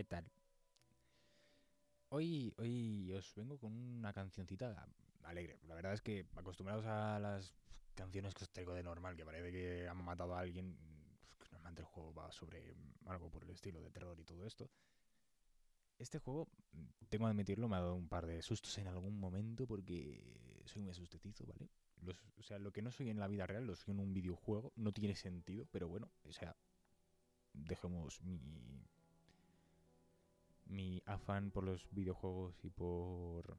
¿Qué tal? Hoy, hoy os vengo con una cancioncita alegre. La verdad es que acostumbrados a las canciones que os traigo de normal, que parece que han matado a alguien, pues normalmente el juego va sobre algo por el estilo de terror y todo esto. Este juego, tengo que admitirlo, me ha dado un par de sustos en algún momento porque soy muy asustetizo, ¿vale? O sea, lo que no soy en la vida real lo soy en un videojuego. No tiene sentido, pero bueno, o sea, dejemos mi mi afán por los videojuegos y por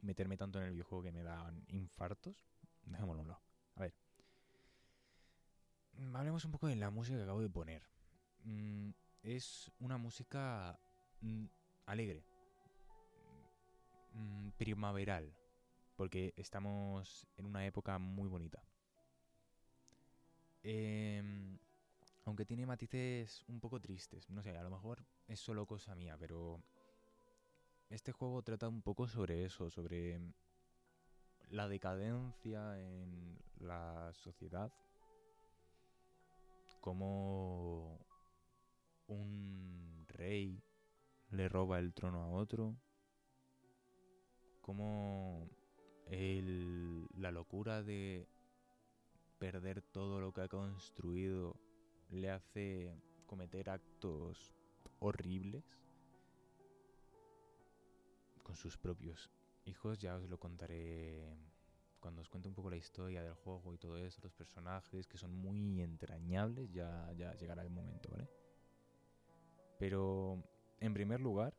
meterme tanto en el videojuego que me dan infartos. Dejémoslo a un lado. A ver. Mm, Hablemos un poco de la música que acabo de poner. Mm, es una música mm, alegre. Primaveral. Porque estamos en una época muy bonita. Em, aunque tiene matices un poco tristes. No sé, a lo mejor es solo cosa mía, pero este juego trata un poco sobre eso, sobre la decadencia en la sociedad, como un rey le roba el trono a otro, como el- la locura de perder todo lo que ha construido le hace cometer actos horribles con sus propios hijos. Ya os lo contaré cuando os cuente un poco la historia del juego y todo eso, los personajes que son muy entrañables, ya, ya llegará el momento, ¿vale? Pero, en primer lugar,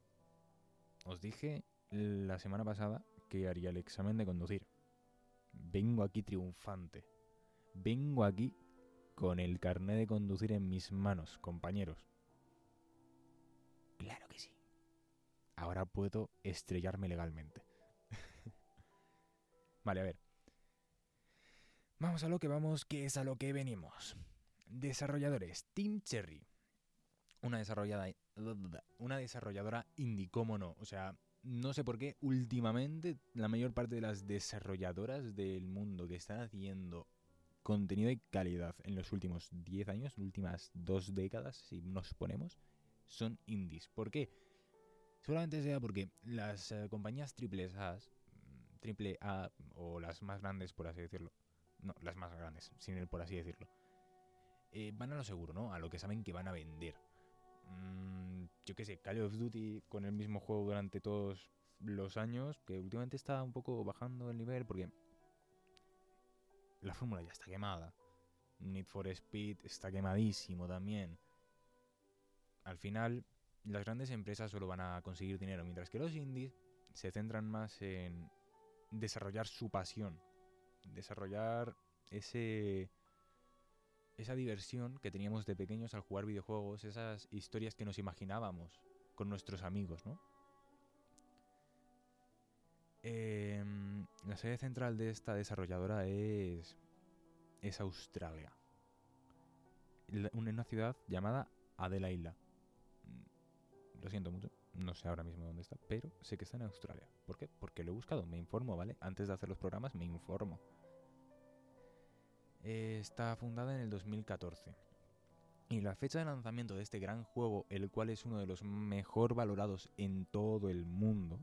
os dije la semana pasada que haría el examen de conducir. Vengo aquí triunfante. Vengo aquí con el carnet de conducir en mis manos, compañeros. Claro que sí. Ahora puedo estrellarme legalmente. vale, a ver. Vamos a lo que vamos, que es a lo que venimos. Desarrolladores, Team Cherry. Una desarrollada, una desarrolladora indie, cómo no. O sea, no sé por qué últimamente la mayor parte de las desarrolladoras del mundo que están haciendo contenido de calidad en los últimos 10 años, últimas dos décadas, si nos ponemos, son indies. ¿Por qué? Seguramente sea porque las eh, compañías triple A, triple A o las más grandes, por así decirlo, no, las más grandes, sin el por así decirlo, eh, van a lo seguro, ¿no? A lo que saben que van a vender. Mm, yo qué sé, Call of Duty con el mismo juego durante todos los años, que últimamente está un poco bajando el nivel porque la fórmula ya está quemada. Need for Speed está quemadísimo también. Al final, las grandes empresas solo van a conseguir dinero, mientras que los indies se centran más en desarrollar su pasión, desarrollar ese esa diversión que teníamos de pequeños al jugar videojuegos, esas historias que nos imaginábamos con nuestros amigos, ¿no? Eh, la sede central de esta desarrolladora es es Australia. En una ciudad llamada Adelaida. Mm, Lo siento mucho, no sé ahora mismo dónde está, pero sé que está en Australia. ¿Por qué? Porque lo he buscado, me informo, ¿vale? Antes de hacer los programas me informo. Eh, está fundada en el 2014. Y la fecha de lanzamiento de este gran juego, el cual es uno de los mejor valorados en todo el mundo,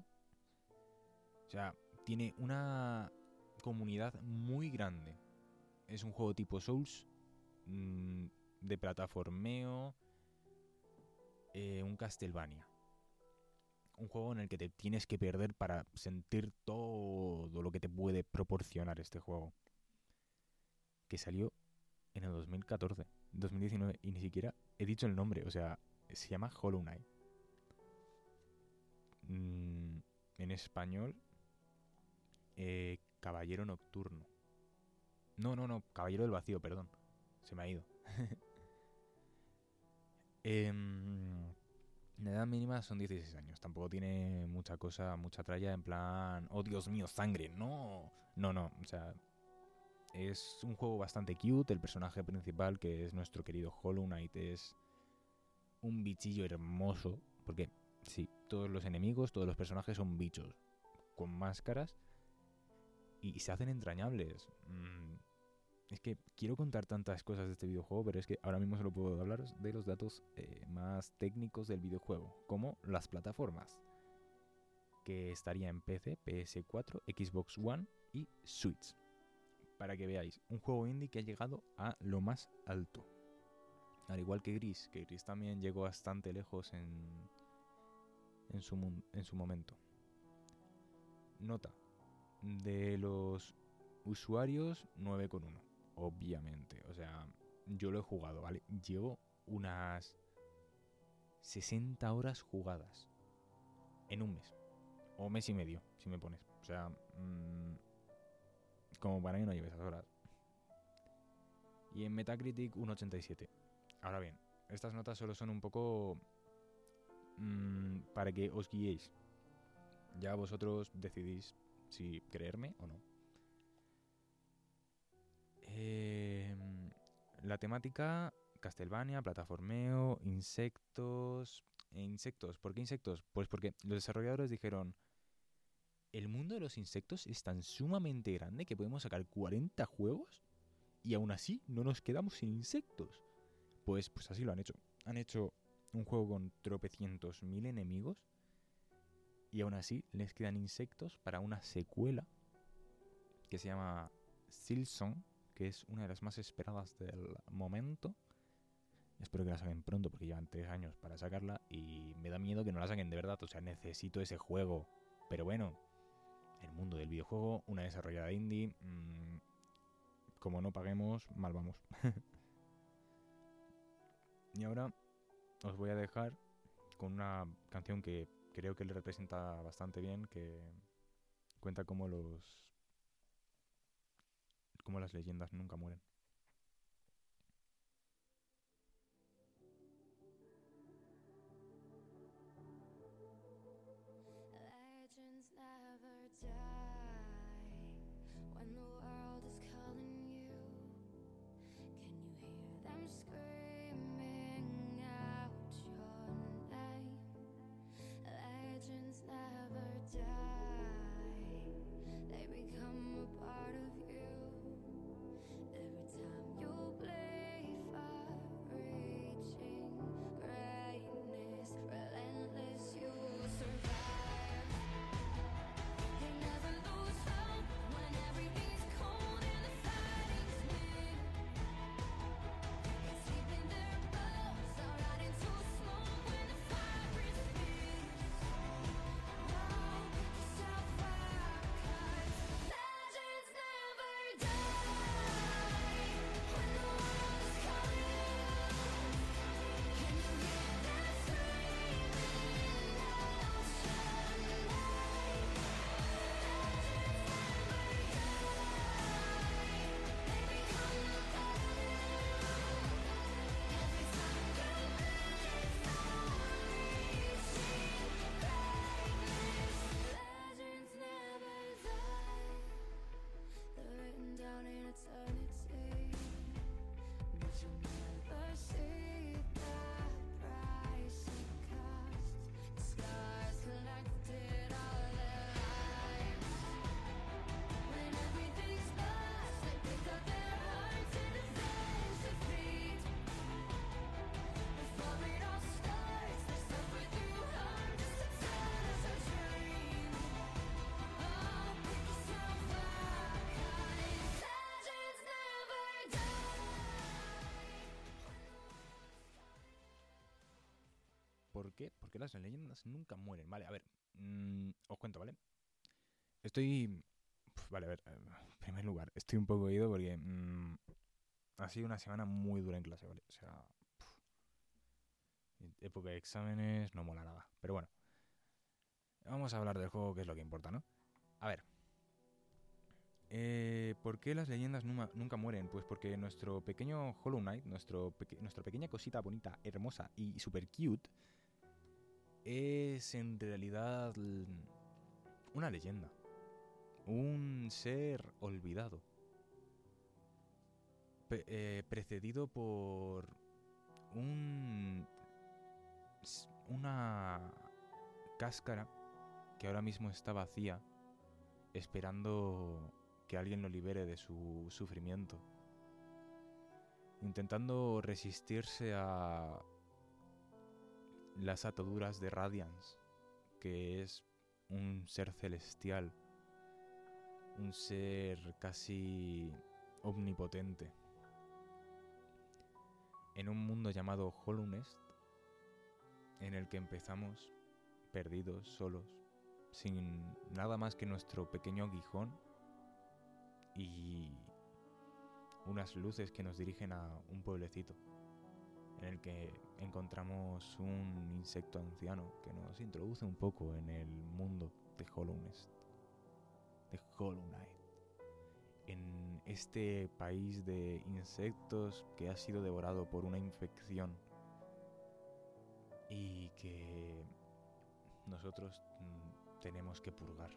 sea, tiene una comunidad muy grande. Es un juego tipo Souls, mm, de plataformeo, eh, un Castlevania. Un juego en el que te tienes que perder para sentir todo lo que te puede proporcionar este juego. Que salió en el 2014, 2019, y ni siquiera he dicho el nombre, o sea, se llama Hollow Knight. Mm, en español, eh, Caballero Nocturno. No, no, no, Caballero del Vacío, perdón. Se me ha ido. Em, la edad mínima son 16 años. Tampoco tiene mucha cosa, mucha tralla en plan, oh Dios mío, sangre. No, no, no. O sea, es un juego bastante cute. El personaje principal, que es nuestro querido Hollow Knight, es un bichillo hermoso. Porque, sí, todos los enemigos, todos los personajes son bichos con máscaras y se hacen entrañables. Mm, es que quiero contar tantas cosas de este videojuego, pero es que ahora mismo solo puedo hablar de los datos eh, más técnicos del videojuego, como las plataformas, que estaría en PC, PS4, Xbox One y Switch. Para que veáis, un juego indie que ha llegado a lo más alto. Al igual que Gris, que Gris también llegó bastante lejos en, en, su, en su momento. Nota, de los usuarios 9,1, obviamente. O sea, yo lo he jugado, ¿vale? Llevo unas 60 horas jugadas en un mes. O mes y medio, si me pones. O sea, mmm, como para que no lleve esas horas. Y en Metacritic un 87. Ahora bien, estas notas solo son un poco mmm, para que os guiéis. Ya vosotros decidís si creerme o no. Eh, la temática Castlevania, plataformeo, insectos. E insectos, ¿por qué insectos? Pues porque los desarrolladores dijeron, el mundo de los insectos es tan sumamente grande que podemos sacar 40 juegos y aún así no nos quedamos sin insectos. Pues, pues así lo han hecho. Han hecho un juego con tropecientos mil enemigos y aún así les quedan insectos para una secuela que se llama Silson, que es una de las más esperadas del momento. Espero que la saquen pronto porque llevan tres años para sacarla y me da miedo que no la saquen de verdad. O sea, necesito ese juego. Pero bueno, el mundo del videojuego, una desarrollada indie. Mmm, como no paguemos, mal vamos. y ahora os voy a dejar con una canción que creo que le representa bastante bien, que cuenta cómo los cómo las leyendas nunca mueren. ¿Por qué? Porque las leyendas nunca mueren. Vale, a ver, mm, os cuento, ¿vale? Estoy... Vale, a ver, eh, en primer lugar, estoy un poco oído porque mm, ha sido una semana muy dura en clase, ¿vale? O sea, época de exámenes, no mola nada. Pero bueno, vamos a hablar del juego, que es lo que importa, ¿no? A ver. Eh, ¿Por qué las leyendas nunca mueren? Pues porque nuestro pequeño Hollow Knight, nuestro nuestra pequeña cosita bonita, hermosa y super cute, es en realidad una leyenda. Un ser olvidado. Eh, precedido por un una cáscara que ahora mismo está vacía esperando que alguien lo libere de su sufrimiento. intentando resistirse a las ataduras de Radiance, que es un ser celestial, un ser casi omnipotente. En un mundo llamado Hollownest, en el que empezamos perdidos, solos, sin nada más que nuestro pequeño aguijón y unas luces que nos dirigen a un pueblecito en el que encontramos un insecto anciano que nos introduce un poco en el mundo de Hollownest, de Hollow en este país de insectos que ha sido devorado por una infección y que nosotros mm, tenemos que purgar.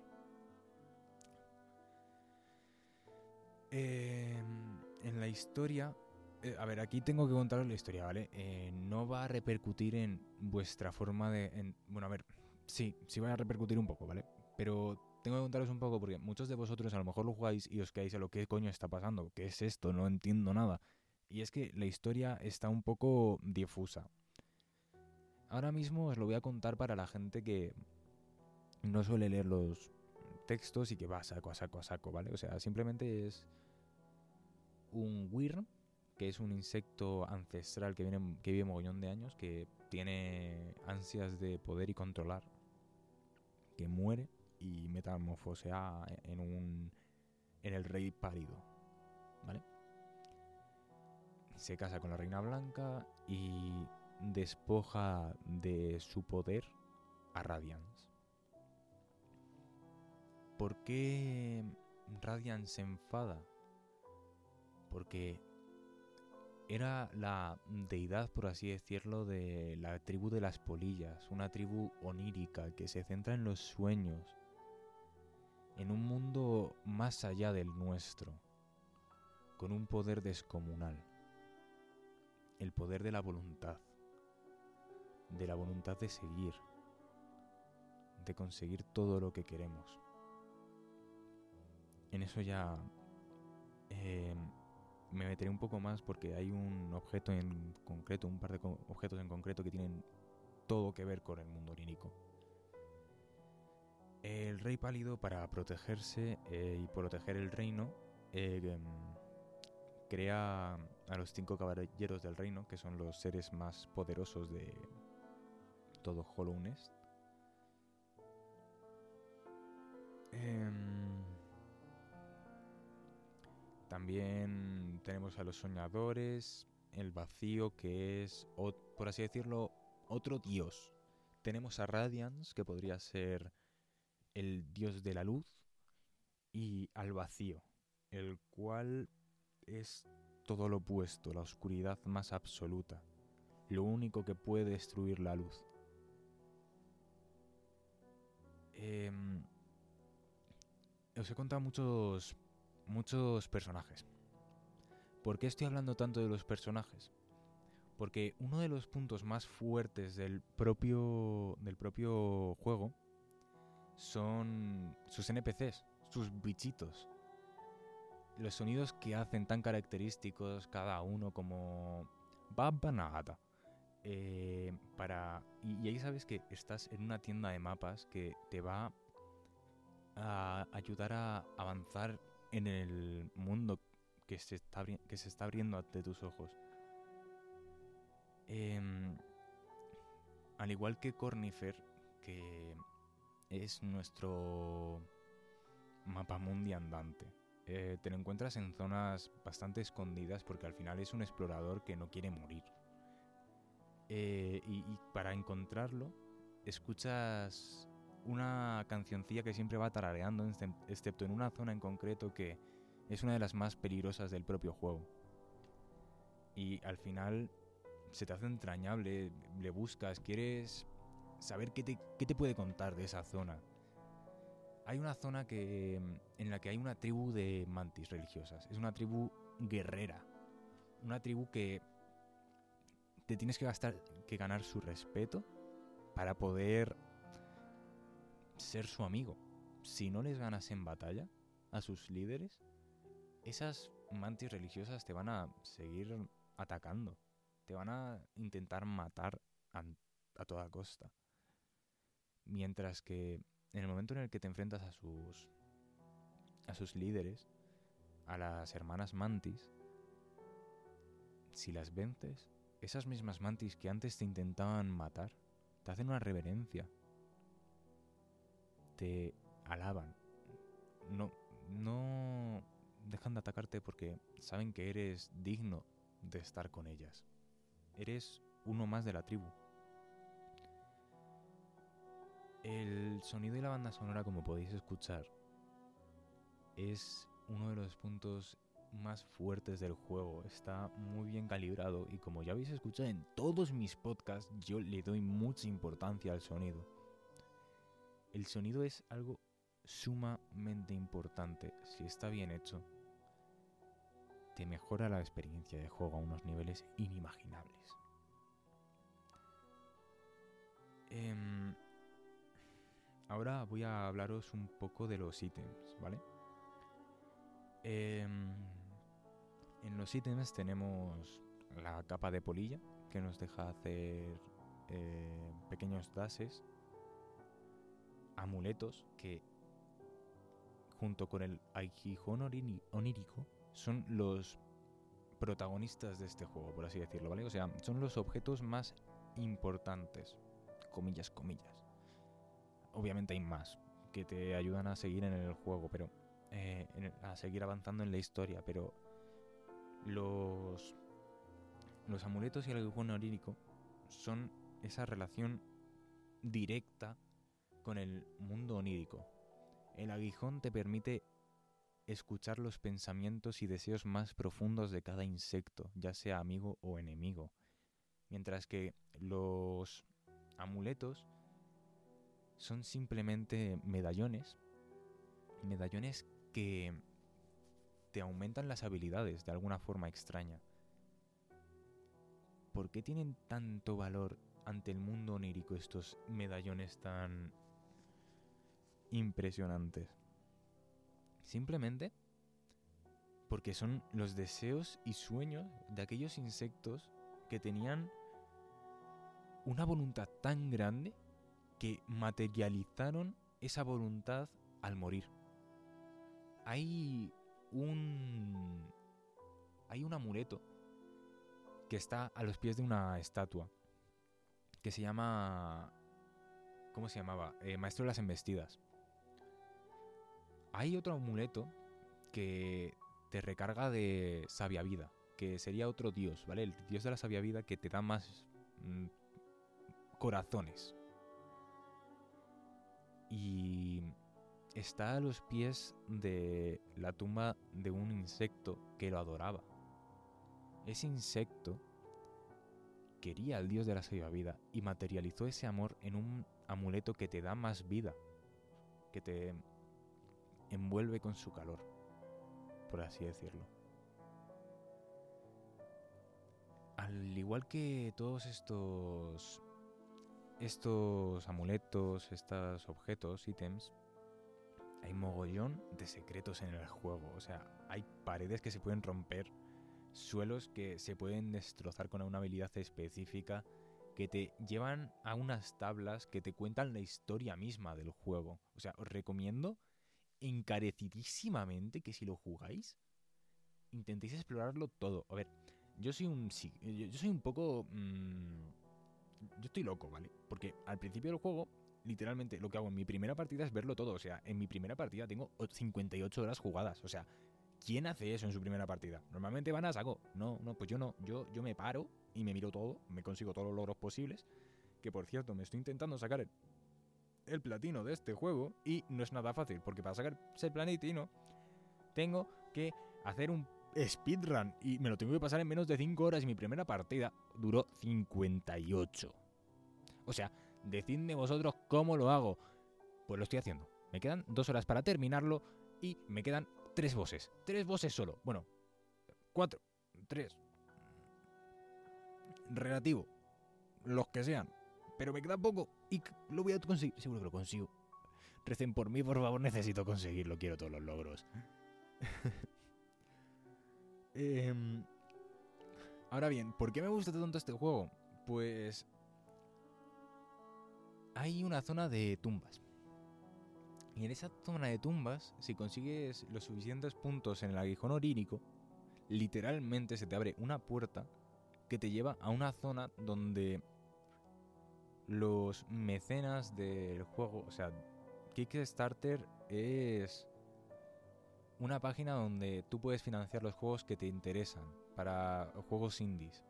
Em, en la historia, a ver, aquí tengo que contaros la historia, ¿vale? Eh, no va a repercutir en vuestra forma de... bueno, a ver, sí, sí va a repercutir un poco, ¿vale? Pero tengo que contaros un poco porque muchos de vosotros a lo mejor lo jugáis y os quedáis a lo que coño está pasando, qué es esto, no entiendo nada. Y es que la historia está un poco difusa. Ahora mismo os lo voy a contar para la gente que no suele leer los textos y que va a saco, a saco, a saco, ¿vale? O sea, simplemente es un Wyrm, que es un insecto ancestral que, viene, que vive mogollón de años, que tiene ansias de poder y controlar, que muere y metamorfosea en un en el rey pálido, ¿vale? Se casa con la reina blanca y despoja de su poder a Radiance. ¿Por qué Radiance se enfada? Porque era la deidad, por así decirlo, de la tribu de las polillas, una tribu onírica que se centra en los sueños, en un mundo más allá del nuestro, con un poder descomunal, el poder de la voluntad de la voluntad de seguir, de conseguir todo lo que queremos. En eso ya em, me meteré un poco más porque hay un objeto en concreto, un par de objetos en concreto que tienen todo que ver con el mundo onírico. El rey pálido para protegerse eh, y proteger el reino em, crea a los cinco caballeros del reino, que son los seres más poderosos de, todo Hollownest. Em, también tenemos a los soñadores, el vacío que es, por así decirlo, otro dios. Tenemos a Radiance, que podría ser el dios de la luz, y al vacío, el cual es todo lo opuesto, la oscuridad más absoluta, lo único que puede destruir la luz. Em, os he contado muchos, muchos personajes. ¿Por qué estoy hablando tanto de los personajes? Porque uno de los puntos más fuertes del propio, del propio juego son sus NPCs, sus bichitos. Los sonidos que hacen tan característicos cada uno como Babanagata. Eh, para y, ahí sabes que estás en una tienda de mapas que te va a ayudar a avanzar en el mundo que se está, que se está abriendo ante tus ojos. Em, al igual que Cornifer, que es nuestro mapa mundi andante. Eh, te lo encuentras en zonas bastante escondidas porque al final es un explorador que no quiere morir. Eh, y, para encontrarlo, escuchas una cancioncilla que siempre va tarareando, excepto en una zona en concreto que es una de las más peligrosas del propio juego. Y al final se te hace entrañable, le buscas, quieres saber qué te, qué te puede contar de esa zona. Hay una zona que, en la que hay una tribu de mantis religiosas. Es una tribu guerrera. Una tribu que te tienes que, gastar, que ganar su respeto para poder ser su amigo. Si no les ganas en batalla a sus líderes, esas mantis religiosas te van a seguir atacando. Te van a intentar matar a, toda costa. Mientras que en el momento en el que te enfrentas a sus a sus líderes, a las hermanas mantis, si las vences, esas mismas mantis que antes te intentaban matar, te hacen una reverencia. Te alaban. No no dejan de atacarte porque saben que eres digno de estar con ellas. Eres uno más de la tribu. El sonido y la banda sonora, como podéis escuchar, es uno de los puntos más fuertes del juego. Está muy bien calibrado y como ya habéis escuchado en todos mis podcasts, yo le doy mucha importancia al sonido. El sonido es algo sumamente importante. Si está bien hecho, te mejora la experiencia de juego a unos niveles inimaginables. Em, ahora voy a hablaros un poco de los ítems, ¿vale? Em, en los ítems tenemos la capa de polilla, que nos deja hacer eh, pequeños dases, amuletos, que junto con el Aijijón onírico son los protagonistas de este juego, por así decirlo, ¿vale? O sea, son los objetos más importantes, comillas, comillas. Obviamente hay más que te ayudan a seguir en el juego, pero eh, a seguir avanzando en la historia, pero los los amuletos y el aguijón onírico son esa relación directa con el mundo onírico. El aguijón te permite escuchar los pensamientos y deseos más profundos de cada insecto, ya sea amigo o enemigo. Mientras que los amuletos son simplemente medallones, medallones que te aumentan las habilidades de alguna forma extraña. ¿Por qué tienen tanto valor ante el mundo onírico estos medallones tan impresionantes? Simplemente porque son los deseos y sueños de aquellos insectos que tenían una voluntad tan grande que materializaron esa voluntad al morir. Hay un hay un amuleto que está a los pies de una estatua que se llama ¿cómo se llamaba? Eh, Maestro de las embestidas. Hay otro amuleto que te recarga de sabia vida, que sería otro dios, ¿vale? El dios de la sabia vida que te da más mm, corazones. Y está a los pies de la tumba de un insecto que lo adoraba. Ese insecto quería al dios de la sabia vida y materializó ese amor en un amuleto que te da más vida, que te envuelve con su calor, por así decirlo. Al igual que todos estos estos amuletos, estos objetos, ítems, hay mogollón de secretos en el juego. O sea, hay paredes que se pueden romper, suelos que se pueden destrozar con una habilidad específica, que te llevan a unas tablas que te cuentan la historia misma del juego. O sea, os recomiendo encarecidísimamente que si lo jugáis, intentéis explorarlo todo. A ver, yo soy un. Yo soy un poco. Mm, yo estoy loco, ¿vale? Porque al principio del juego, literalmente, lo que hago en mi primera partida es verlo todo. O sea, en mi primera partida tengo 58 horas jugadas. O sea, ¿quién hace eso en su primera partida? Normalmente van a saco. No, no, pues yo no. Yo, yo me paro y me miro todo, me consigo todos los logros posibles. Que por cierto, me estoy intentando sacar el el platino de este juego y no es nada fácil, porque para sacar ese platino tengo que hacer un speedrun y me lo tengo que pasar en menos de 5 horas y mi primera partida duró 58. O sea, decidme vosotros cómo lo hago. Pues lo estoy haciendo. Me quedan 2 horas para terminarlo y me quedan 3 bosses. 3 bosses solo. Bueno, 4, 3. Relativo. Los que sean pero me queda poco y lo voy a conseguir. Seguro que lo consigo. Recen por mí, por favor, necesito conseguirlo. Quiero todos los logros. Em, Ahora bien, ¿por qué me gusta tanto este juego? Pues hay una zona de tumbas. Y en esa zona de tumbas, si consigues los suficientes puntos en el aguijón orírico, literalmente se te abre una puerta que te lleva a una zona donde los mecenas del juego, o sea, Kickstarter es una página donde tú puedes financiar los juegos que te interesan para juegos indies.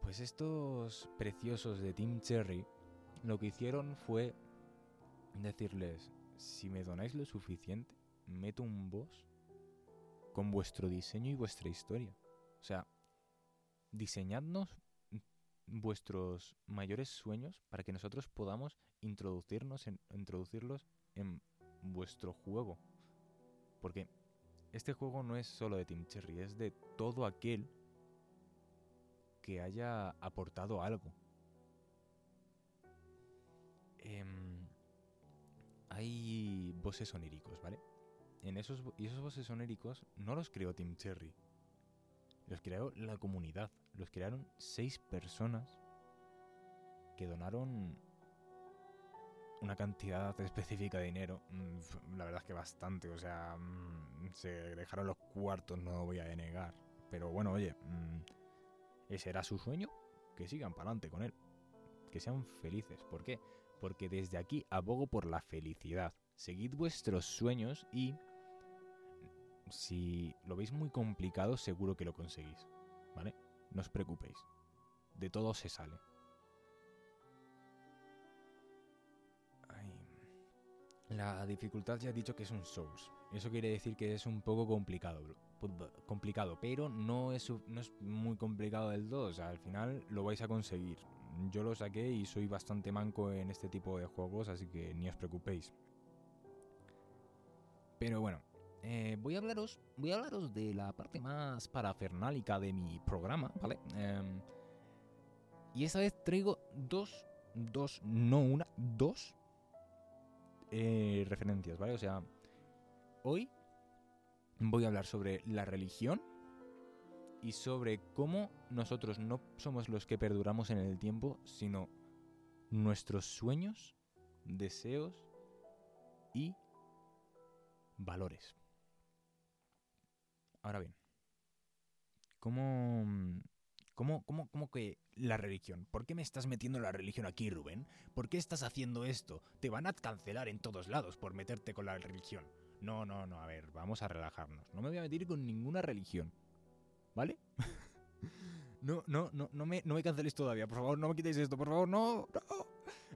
Pues estos preciosos de Team Cherry lo que hicieron fue decirles, si me donáis lo suficiente, meto un boss con vuestro diseño y vuestra historia. O sea, diseñadnos vuestros mayores sueños para que nosotros podamos introducirnos introducirlos en vuestro juego. Porque este juego no es solo de Team Cherry, es de todo aquel que haya aportado algo. Em, hay voces oníricos, ¿vale? En esos, y esos voces oníricos no los creó Team Cherry. Los creó la comunidad. Los crearon seis personas que donaron una cantidad específica de dinero. Mm, la verdad es que bastante. O sea, mm, se dejaron los cuartos, no voy a denegar. Pero bueno, oye, mm, ese era su sueño. Que sigan para adelante con él. Que sean felices. ¿Por qué? Porque desde aquí abogo por la felicidad. Seguid vuestros sueños y si lo veis muy complicado, seguro que lo conseguís. ¿Vale? No os preocupéis. De todo se sale. La dificultad ya he dicho que es un Souls. Eso quiere decir que es un poco complicado, complicado, pero no es, no es muy complicado del todo. O sea, al final lo vais a conseguir. Yo lo saqué y soy bastante manco en este tipo de juegos, así que ni os preocupéis. Pero bueno, eh, voy a hablaros, voy a hablaros de la parte más parafernálica de mi programa, ¿vale? Em, y esta vez traigo dos, dos, no una, dos eh, referencias, ¿vale? O sea, hoy voy a hablar sobre la religión y sobre cómo nosotros no somos los que perduramos en el tiempo, sino nuestros sueños, deseos y valores. Ahora bien, ¿cómo, cómo, cómo, cómo que la religión? ¿Por qué me estás metiendo la religión aquí, Rubén? ¿Por qué estás haciendo esto? Te van a cancelar en todos lados por meterte con la religión. No, no, no, a ver, vamos a relajarnos. No me voy a meter con ninguna religión. ¿Vale? no, no, no, no me, no me canceléis todavía. Por favor, no me quitéis esto. Por favor, no, no.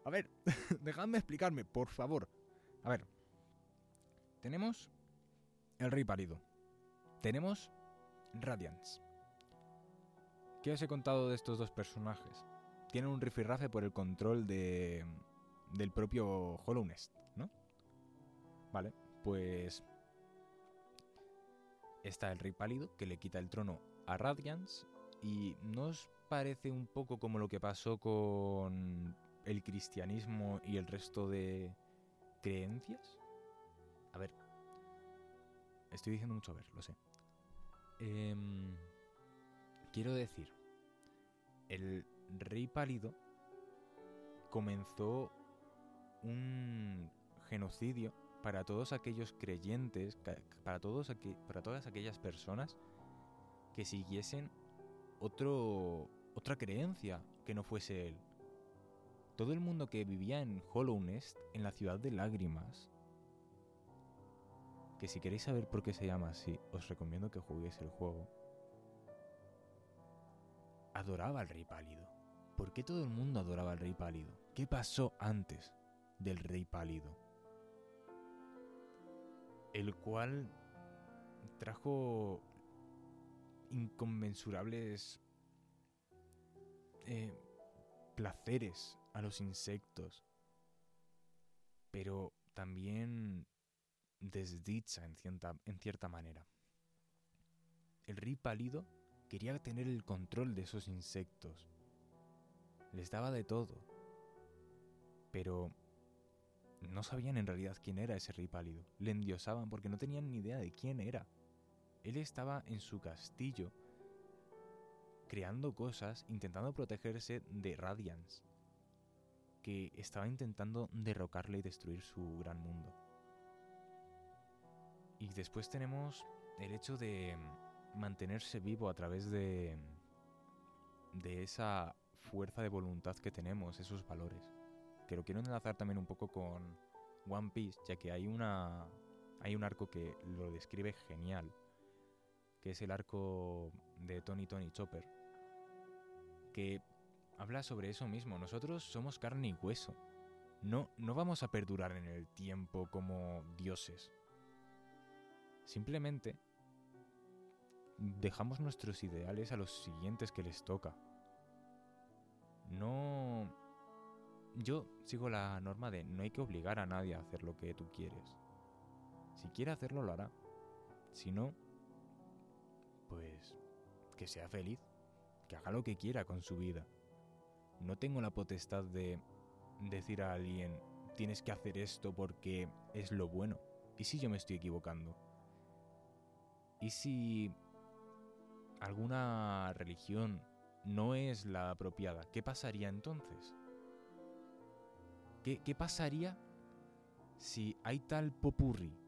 A ver, dejadme explicarme, por favor. A ver. Tenemos el rey pálido. Tenemos Radiance. ¿Qué os he contado de estos dos personajes? Tienen un rifirrafe por el control de, del propio Hollow Nest, ¿no? Vale, pues está el rey pálido que le quita el trono a Radiance y ¿no os parece un poco como lo que pasó con el cristianismo y el resto de creencias? A ver, estoy diciendo mucho a ver, lo sé. Em, quiero decir, el rey pálido comenzó un genocidio para todos aquellos creyentes, para, todos para todas aquellas personas que siguiesen otro, otra creencia que no fuese él. Todo el mundo que vivía en Hollow Nest, en la ciudad de lágrimas, que si queréis saber por qué se llama así, os recomiendo que juguéis el juego. Adoraba al Rey Pálido. ¿Por qué todo el mundo adoraba al Rey Pálido? ¿Qué pasó antes del Rey Pálido? El cual trajo inconmensurables eh, placeres a los insectos, pero también desdicha en cierta, en cierta manera. El rey pálido quería tener el control de esos insectos. Les daba de todo. Pero no sabían en realidad quién era ese rey pálido. Le endiosaban porque no tenían ni idea de quién era. Él estaba en su castillo creando cosas, intentando protegerse de Radiance, que estaba intentando derrocarle y destruir su gran mundo. Y después tenemos el hecho de mantenerse vivo a través de de esa fuerza de voluntad que tenemos, esos valores. Que lo quiero enlazar también un poco con One Piece, ya que hay una hay un arco que lo describe genial, que es el arco de Tony Tony Chopper, que habla sobre eso mismo. Nosotros somos carne y hueso. No, no vamos a perdurar en el tiempo como dioses. Simplemente dejamos nuestros ideales a los siguientes que les toca. No... Yo sigo la norma de no hay que obligar a nadie a hacer lo que tú quieres. Si quiere hacerlo, lo hará. Si no, pues que sea feliz, que haga lo que quiera con su vida. No tengo la potestad de decir a alguien, tienes que hacer esto porque es lo bueno. ¿Y si yo me estoy equivocando? ¿Y si alguna religión no es la apropiada, ¿qué pasaría entonces? ¿Qué, pasaría si hay tal popurri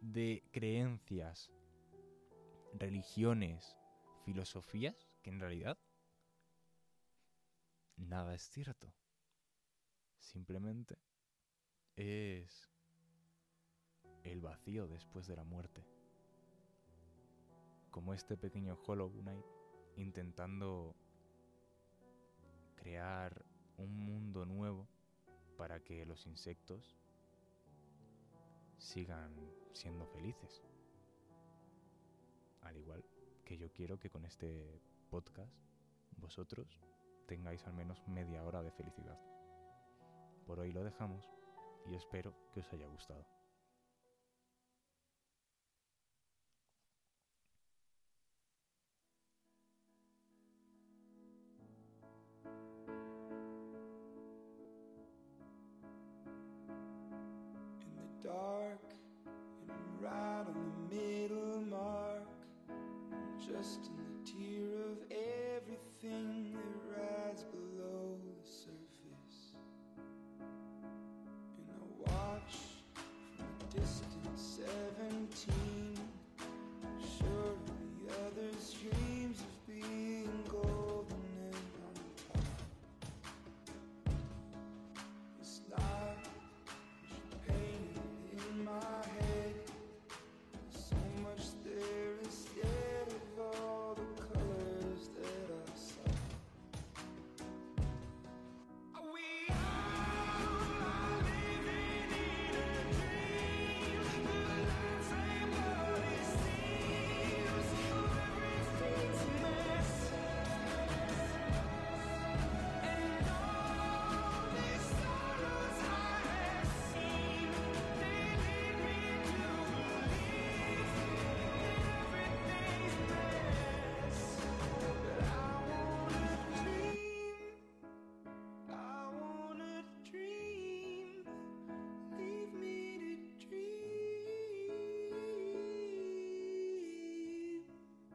de creencias, religiones, filosofías, que en realidad nada es cierto? Simplemente es el vacío después de la muerte como este pequeño Hollow Knight intentando crear un mundo nuevo para que los insectos sigan siendo felices. Al igual que yo quiero que con este podcast vosotros tengáis al menos media hora de felicidad. Por hoy lo dejamos y espero que os haya gustado.